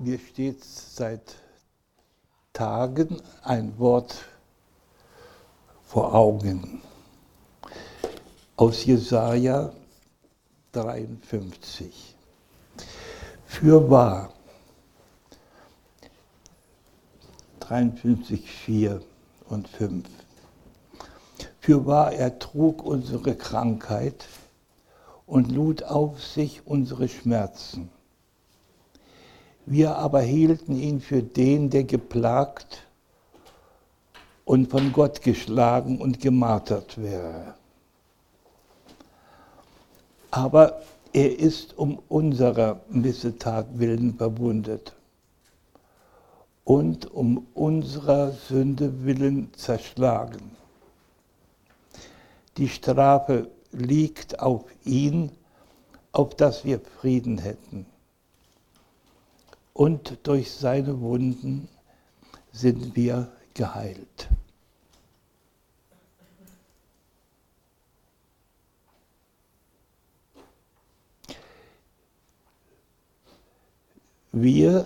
Mir steht seit Tagen ein Wort vor Augen aus Jesaja 53. Für wahr, 53, 4 und 5. Für wahr, er trug unsere Krankheit und lud auf sich unsere Schmerzen. Wir aber hielten ihn für den, der geplagt und von Gott geschlagen und gemartert wäre. Aber er ist um unserer Missetat willen verwundet und um unserer Sünde willen zerschlagen. Die Strafe liegt auf ihn, auf dass wir Frieden hätten. Und durch seine Wunden sind wir geheilt. Wir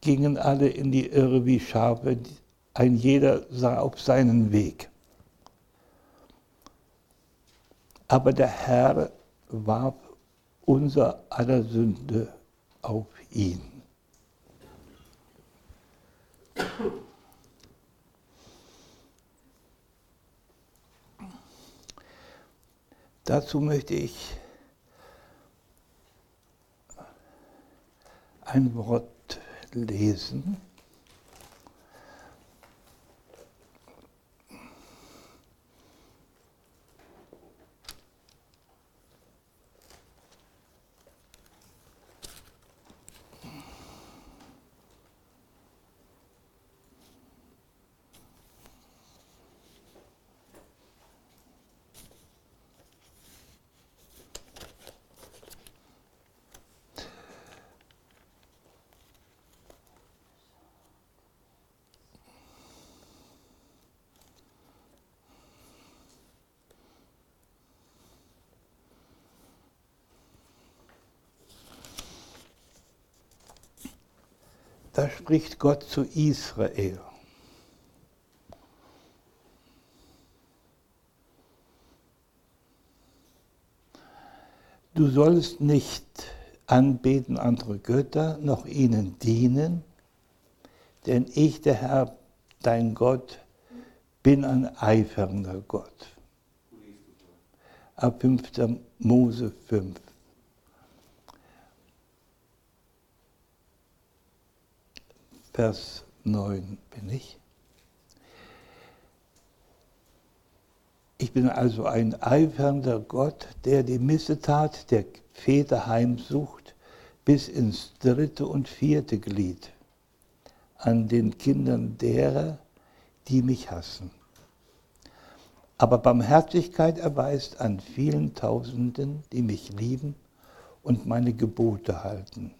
gingen alle in die Irre wie Schafe, ein jeder sah auf seinen Weg. Aber der Herr warf unser aller Sünde auf ihn. Dazu möchte ich ein Wort lesen. Da spricht Gott zu Israel. Du sollst nicht anbeten andere Götter, noch ihnen dienen, denn ich, der Herr, dein Gott, bin ein eifernder Gott. Ab 5. Mose 5. Vers 9 bin ich. Ich bin also ein eifernder Gott, der die Missetat der Väter heimsucht bis ins dritte und vierte Glied an den Kindern derer, die mich hassen. Aber Barmherzigkeit erweist an vielen Tausenden, die mich lieben und meine Gebote halten.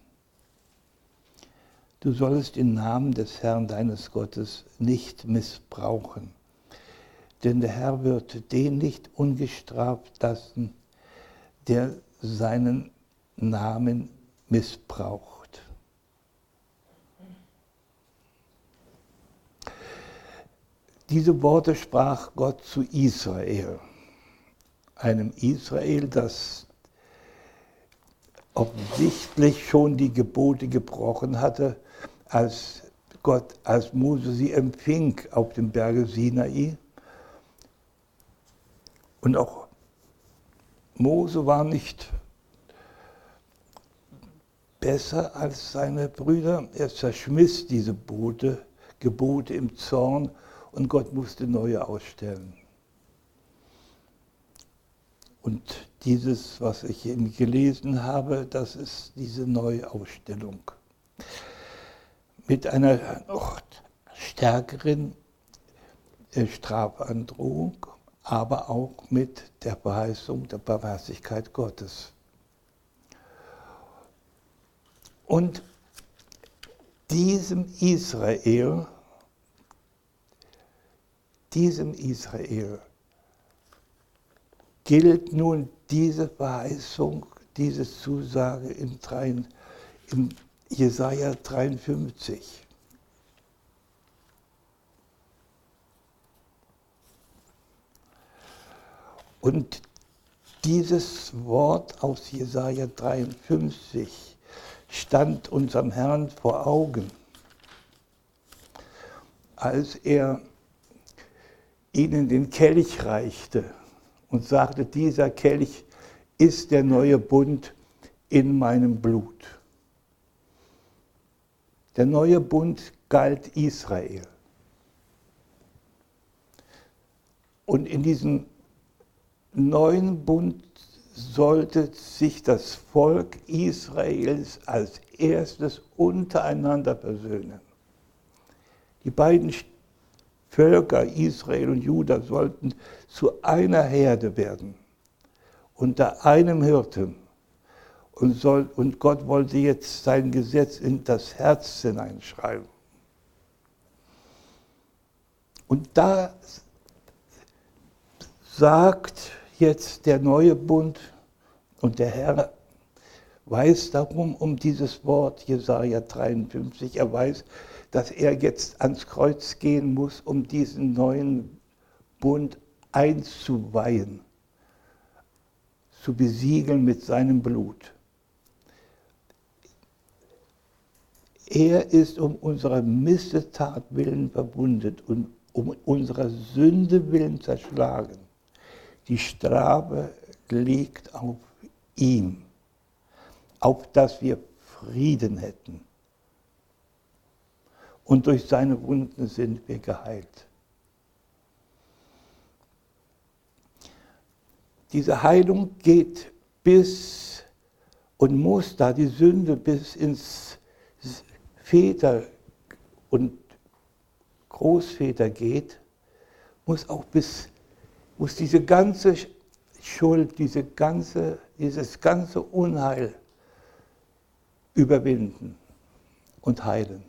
Du sollst den Namen des Herrn deines Gottes nicht missbrauchen, denn der Herr wird den nicht ungestraft lassen, der seinen Namen missbraucht. Diese Worte sprach Gott zu Israel, einem Israel, das offensichtlich schon die Gebote gebrochen hatte, als Gott, als Mose sie empfing auf dem Berge Sinai. Und auch Mose war nicht besser als seine Brüder. Er zerschmiss diese Bote, Gebote im Zorn und Gott musste neue ausstellen. Und dieses, was ich eben gelesen habe, das ist diese Neuausstellung mit einer noch stärkeren äh, Strafandrohung, aber auch mit der Verheißung der Barmherzigkeit Gottes. Und diesem Israel, diesem Israel gilt nun diese Verheißung, diese Zusage im, dreien, im Jesaja 53. Und dieses Wort aus Jesaja 53 stand unserem Herrn vor Augen, als er ihnen den Kelch reichte und sagte, dieser Kelch ist der neue Bund in meinem Blut. Der neue Bund galt Israel. Und in diesem neuen Bund sollte sich das Volk Israels als erstes untereinander versöhnen. Die beiden Völker, Israel und Juda, sollten zu einer Herde werden, unter einem Hirten. Und, soll, und Gott wollte jetzt sein Gesetz in das Herz hineinschreiben. Und da sagt jetzt der neue Bund und der Herr weiß darum um dieses Wort Jesaja 53. Er weiß, dass er jetzt ans Kreuz gehen muss, um diesen neuen Bund einzuweihen, zu besiegeln mit seinem Blut. Er ist um unserer Missetat willen verwundet und um unserer Sünde willen zerschlagen. Die Strafe liegt auf ihm, auf dass wir Frieden hätten. Und durch seine Wunden sind wir geheilt. Diese Heilung geht bis und muss, da die Sünde bis ins Väter und Großväter geht, muss auch bis muss diese ganze Schuld, diese ganze, dieses ganze Unheil überwinden und heilen.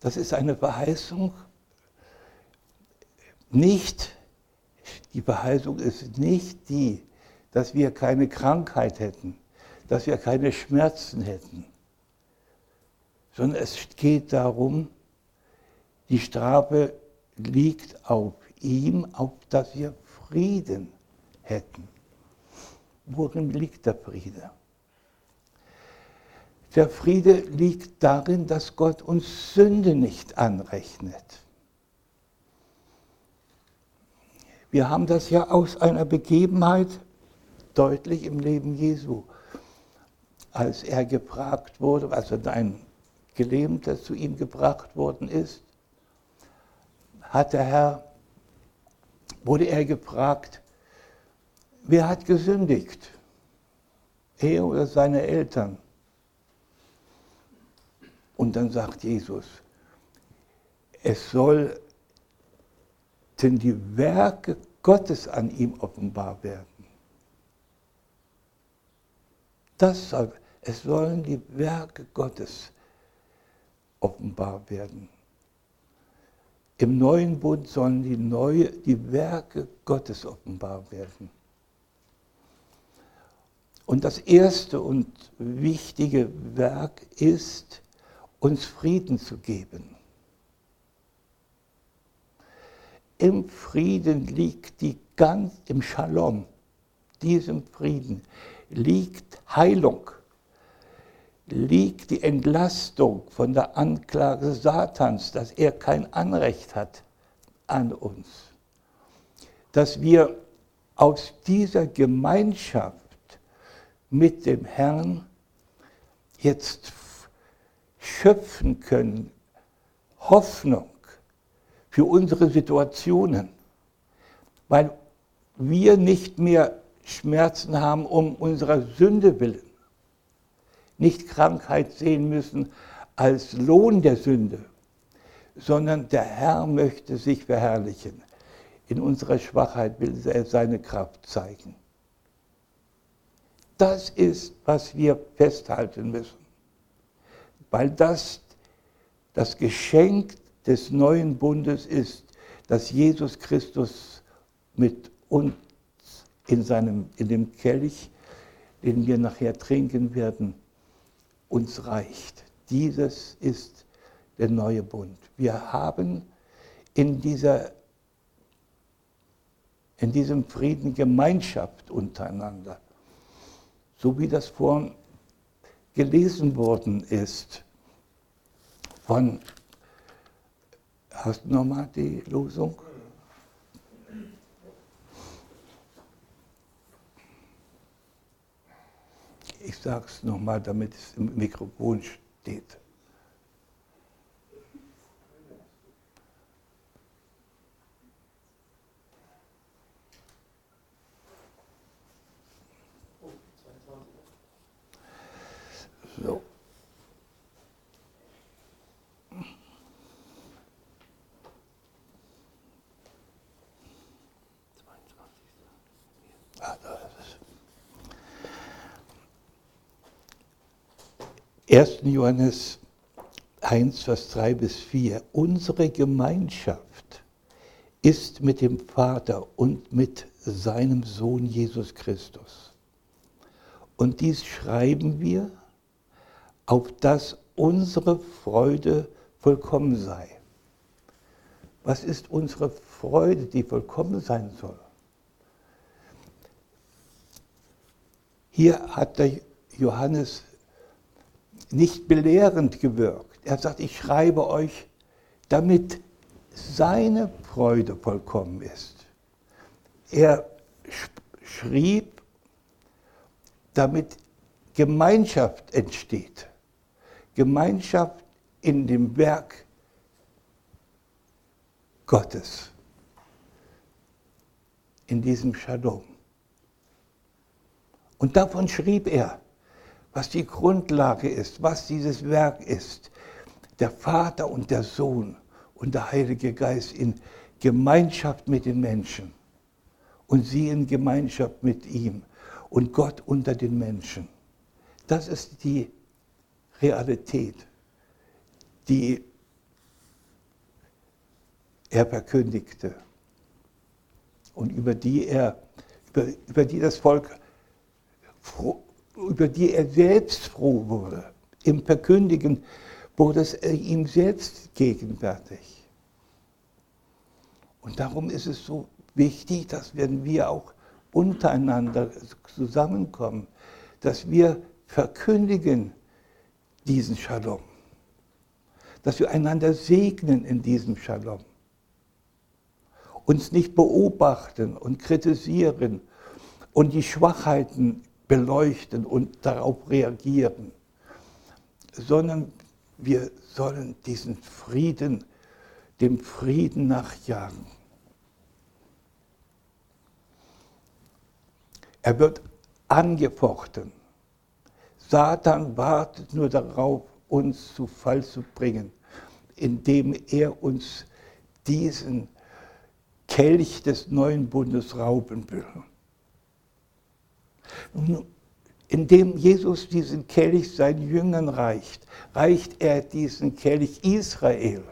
Das ist eine Verheißung, nicht, die Verheißung ist nicht die, dass wir keine Krankheit hätten, dass wir keine Schmerzen hätten, sondern es geht darum, die Strafe liegt auf ihm, auf dass wir Frieden hätten. Worin liegt der Friede? Der Friede liegt darin, dass Gott uns Sünde nicht anrechnet. Wir haben das ja aus einer Begebenheit deutlich im Leben Jesu. Als er gefragt wurde, also ein Gelähmter zu ihm gebracht worden ist, hat der Herr, wurde er gefragt, wer hat gesündigt? Er oder seine Eltern? Und dann sagt Jesus, es sollten die Werke Gottes an ihm offenbar werden. Das soll, es sollen die Werke Gottes offenbar werden. Im neuen Bund sollen die, neue, die Werke Gottes offenbar werden. Und das erste und wichtige Werk ist, uns Frieden zu geben. Im Frieden liegt die ganz, im Shalom, diesem Frieden, liegt Heilung liegt die Entlastung von der Anklage Satans, dass er kein Anrecht hat an uns. Dass wir aus dieser Gemeinschaft mit dem Herrn jetzt schöpfen können, Hoffnung für unsere Situationen, weil wir nicht mehr Schmerzen haben um unserer Sünde willen, nicht Krankheit sehen müssen als Lohn der Sünde, sondern der Herr möchte sich verherrlichen. In unserer Schwachheit will er seine Kraft zeigen. Das ist, was wir festhalten müssen, weil das das Geschenk des neuen Bundes ist, dass Jesus Christus mit uns in, seinem, in dem Kelch den wir nachher trinken werden, uns reicht. Dieses ist der neue Bund. Wir haben in, dieser, in diesem Frieden Gemeinschaft untereinander. So wie das vorhin gelesen worden ist von, hast du nochmal die Losung? Ich sage es nochmal, damit es im Mikrofon steht. 1. Johannes 1, Vers 3 bis 4. Unsere Gemeinschaft ist mit dem Vater und mit seinem Sohn Jesus Christus. Und dies schreiben wir, auf dass unsere Freude vollkommen sei. Was ist unsere Freude, die vollkommen sein soll? Hier hat der Johannes nicht belehrend gewirkt. Er sagt, ich schreibe euch, damit seine Freude vollkommen ist. Er schrieb, damit Gemeinschaft entsteht. Gemeinschaft in dem Werk Gottes, in diesem Shalom. Und davon schrieb er, was die Grundlage ist, was dieses Werk ist. Der Vater und der Sohn und der Heilige Geist in Gemeinschaft mit den Menschen und sie in Gemeinschaft mit ihm und Gott unter den Menschen. Das ist die Realität, die er verkündigte und über die er, über, über die das Volk, über die er selbst froh wurde. Im Verkündigen wurde es ihm selbst gegenwärtig. Und darum ist es so wichtig, dass wenn wir auch untereinander zusammenkommen, dass wir verkündigen, diesen Shalom. Dass wir einander segnen in diesem Shalom. Uns nicht beobachten und kritisieren und die Schwachheiten beleuchten und darauf reagieren, sondern wir sollen diesen Frieden, dem Frieden nachjagen. Er wird angefochten Satan wartet nur darauf, uns zu Fall zu bringen, indem er uns diesen Kelch des neuen Bundes rauben will. Indem Jesus diesen Kelch seinen Jüngern reicht, reicht er diesen Kelch Israel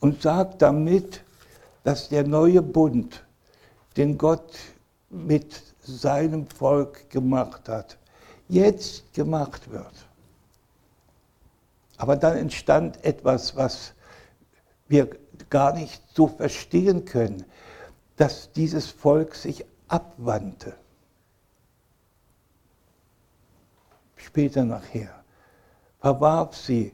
und sagt damit, dass der neue Bund, den Gott mit seinem Volk gemacht hat, jetzt gemacht wird. Aber dann entstand etwas, was wir gar nicht so verstehen können, dass dieses Volk sich abwandte. Später nachher verwarf sie,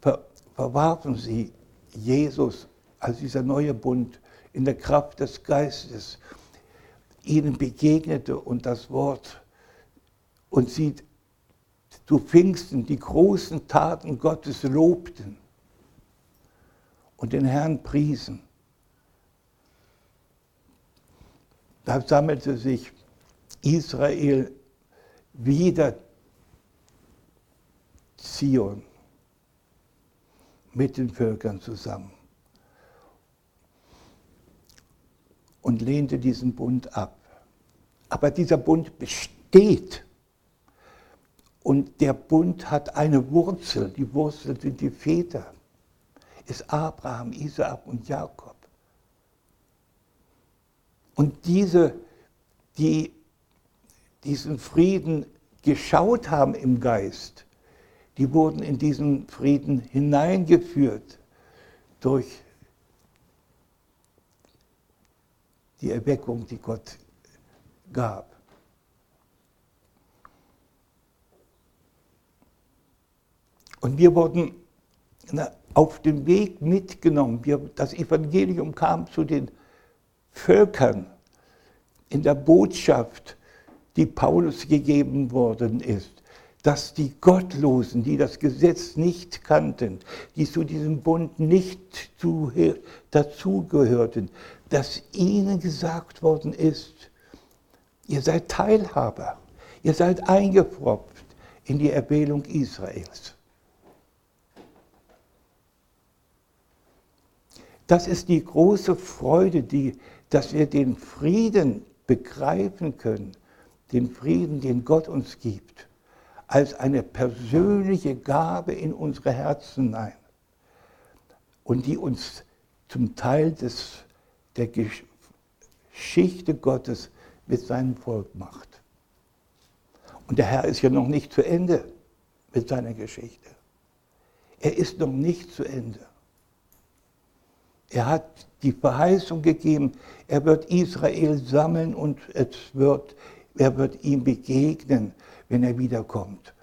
ver, verwarfen sie Jesus als dieser neue Bund in der Kraft des Geistes ihnen begegnete und das Wort und sie zu Pfingsten die großen Taten Gottes lobten und den Herrn priesen. Da sammelte sich Israel wieder Zion mit den Völkern zusammen und lehnte diesen Bund ab. Aber dieser Bund besteht und der Bund hat eine Wurzel, die Wurzel sind die Väter, ist Abraham, Isaak und Jakob. Und diese, die diesen Frieden geschaut haben im Geist, die wurden in diesen Frieden hineingeführt durch die Erweckung, die Gott gab. Und wir wurden auf dem Weg mitgenommen. Wir, das Evangelium kam zu den Völkern in der Botschaft, die Paulus gegeben worden ist, dass die Gottlosen, die das Gesetz nicht kannten, die zu diesem Bund nicht zu, dazugehörten, dass ihnen gesagt worden ist, ihr seid Teilhaber, ihr seid eingepropft in die Erwählung Israels. Das ist die große Freude, die, dass wir den Frieden begreifen können, den Frieden, den Gott uns gibt, als eine persönliche Gabe in unsere Herzen hinein und die uns zum Teil des, der Geschichte Gottes mit seinem Volk macht. Und der Herr ist ja noch nicht zu Ende mit seiner Geschichte. Er ist noch nicht zu Ende. Er hat die Verheißung gegeben, er wird Israel sammeln und es wird, er wird ihm begegnen, wenn er wiederkommt.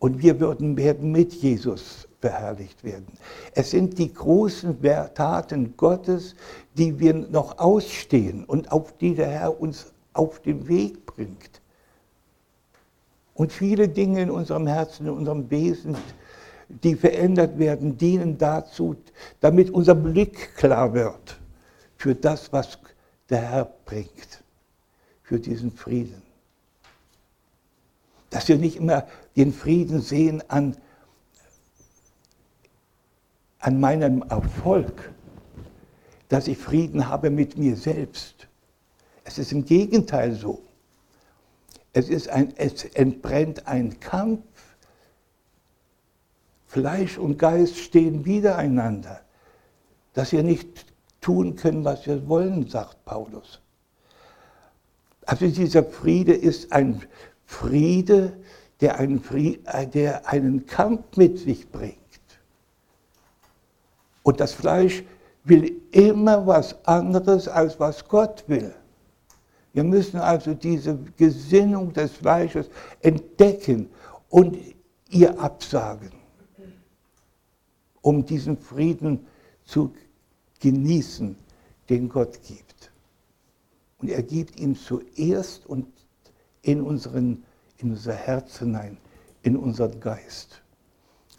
Und wir würden, werden mit Jesus verherrlicht werden. Es sind die großen Taten Gottes, die wir noch ausstehen und auf die der Herr uns auf den Weg bringt. Und viele Dinge in unserem Herzen, in unserem Wesen, die verändert werden, dienen dazu, damit unser Blick klar wird für das, was der Herr bringt, für diesen Frieden. Dass wir nicht immer den Frieden sehen an, an meinem Erfolg, dass ich Frieden habe mit mir selbst. Es ist im Gegenteil so. Es, ist ein, es entbrennt ein Kampf Fleisch und Geist stehen wiedereinander, dass wir nicht tun können, was wir wollen, sagt Paulus. Also dieser Friede ist ein Friede, der einen, Friede, der einen Kampf mit sich bringt. Und das Fleisch will immer was anderes, als was Gott will. Wir müssen also diese Gesinnung des Fleisches entdecken und ihr absagen um diesen Frieden zu genießen, den Gott gibt. Und er gibt ihn zuerst und in, unseren, in unser Herz hinein, in unseren Geist.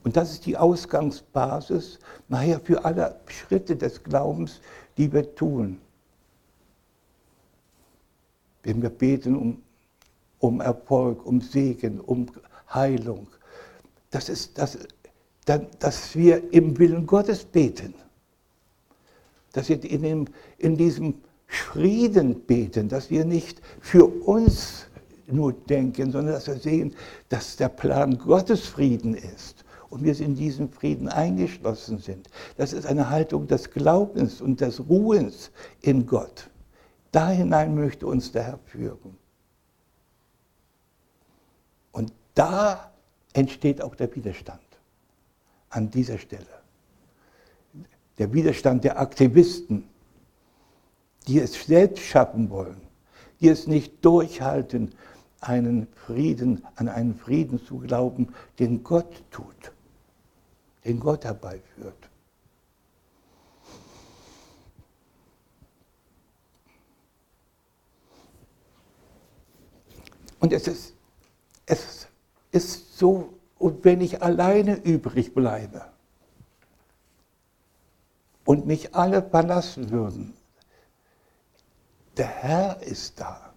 Und das ist die Ausgangsbasis nachher für alle Schritte des Glaubens, die wir tun. Wenn wir beten um, um Erfolg, um Segen, um Heilung. Das ist, das dass wir im Willen Gottes beten. Dass wir in, dem, in diesem Frieden beten, dass wir nicht für uns nur denken, sondern dass wir sehen, dass der Plan Gottes Frieden ist und wir in diesen Frieden eingeschlossen sind. Das ist eine Haltung des Glaubens und des Ruhens in Gott. Da hinein möchte uns der Herr führen. Und da entsteht auch der Widerstand an dieser Stelle. Der Widerstand der Aktivisten, die es selbst schaffen wollen, die es nicht durchhalten, einen Frieden, an einen Frieden zu glauben, den Gott tut, den Gott herbeiführt. Und es ist, es ist so und wenn ich alleine übrig bleibe und mich alle verlassen würden, der Herr ist da.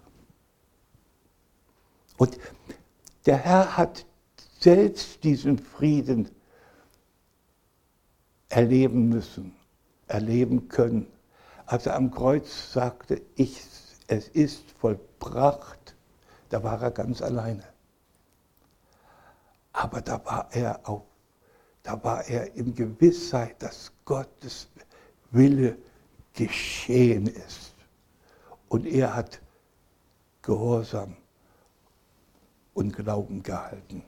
Und der Herr hat selbst diesen Frieden erleben müssen, erleben können, als er am Kreuz sagte, ich, es ist vollbracht, da war er ganz alleine. Aber da war er auch, da war er in Gewissheit, dass Gottes Wille geschehen ist. Und er hat Gehorsam und Glauben gehalten.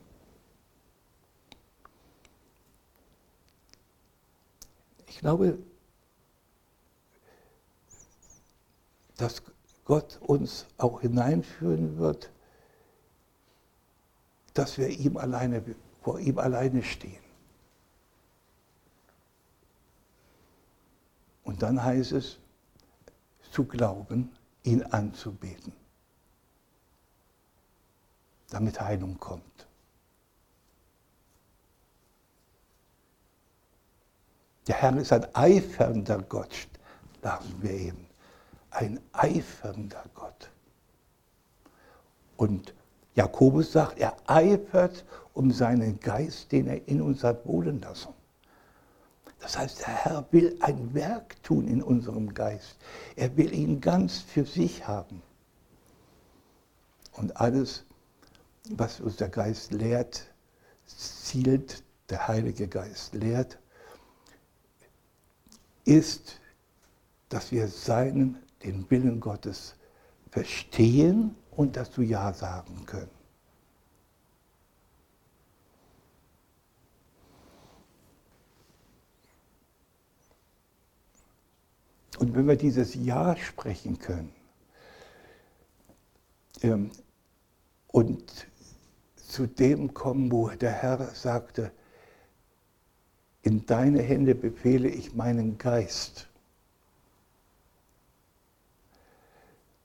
Ich glaube, dass Gott uns auch hineinführen wird, dass wir ihm alleine, vor ihm alleine stehen. Und dann heißt es, zu glauben, ihn anzubeten, damit Heilung kommt. Der Herr ist ein eifernder Gott, sagen wir eben. Ein eifernder Gott. Und Jakobus sagt, er eifert um seinen Geist, den er in uns hat wohnen lassen. Das heißt, der Herr will ein Werk tun in unserem Geist. Er will ihn ganz für sich haben. Und alles, was uns der Geist lehrt, zielt, der Heilige Geist lehrt, ist, dass wir seinen, den Willen Gottes verstehen und dazu Ja sagen können. Und wenn wir dieses Ja sprechen können ähm, und zu dem kommen, wo der Herr sagte, in deine Hände befehle ich meinen Geist,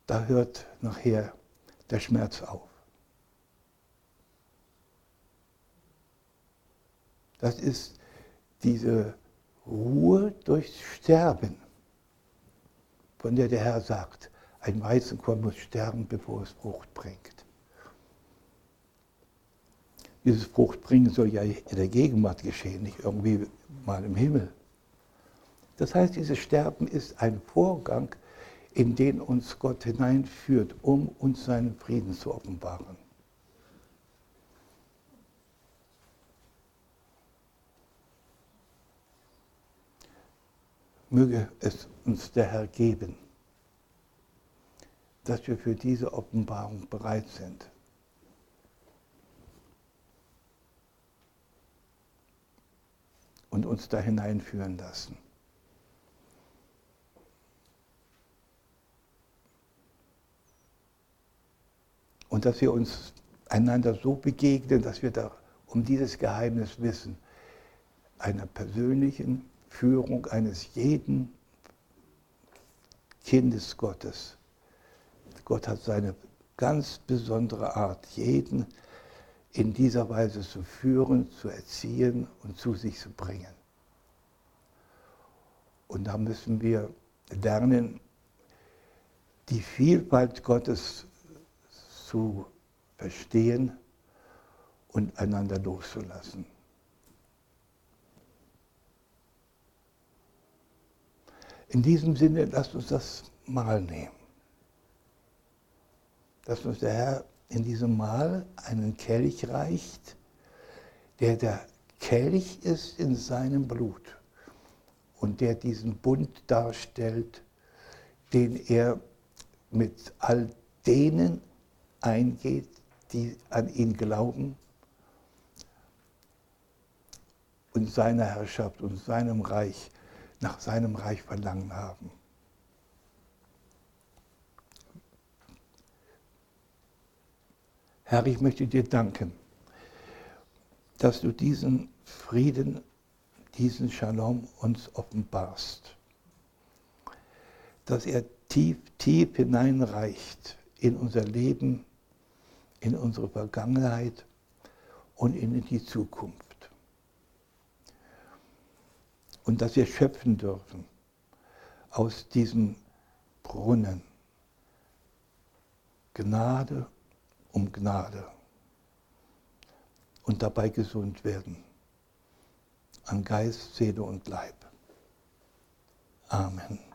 da hört nachher der Schmerz auf. Das ist diese Ruhe durchs Sterben von der der Herr sagt, ein Weizenkorn muss sterben, bevor es Frucht bringt. Dieses Fruchtbringen soll ja in der Gegenwart geschehen, nicht irgendwie mal im Himmel. Das heißt, dieses Sterben ist ein Vorgang, in den uns Gott hineinführt, um uns seinen Frieden zu offenbaren. Möge es uns der Herr geben, dass wir für diese Offenbarung bereit sind. Und uns da hineinführen lassen. Und dass wir uns einander so begegnen, dass wir da um dieses Geheimnis wissen, einer persönlichen Führung eines jeden Kindes Gottes. Gott hat seine ganz besondere Art, jeden in dieser Weise zu führen, zu erziehen und zu sich zu bringen. Und da müssen wir lernen, die Vielfalt Gottes zu verstehen und einander loszulassen. In diesem Sinne, lasst uns das Mahl nehmen. Dass uns der Herr in diesem Mahl einen Kelch reicht, der der Kelch ist in seinem Blut und der diesen Bund darstellt, den er mit all denen eingeht, die an ihn glauben und seiner Herrschaft und seinem Reich nach seinem Reich verlangen haben. Herr, ich möchte dir danken, dass du diesen Frieden, diesen Shalom uns offenbarst, dass er tief, tief hineinreicht in unser Leben, in unsere Vergangenheit und in die Zukunft und dass wir schöpfen dürfen aus diesem Brunnen. Gnade um Gnade und dabei gesund werden an Geist, Seele und Leib. Amen.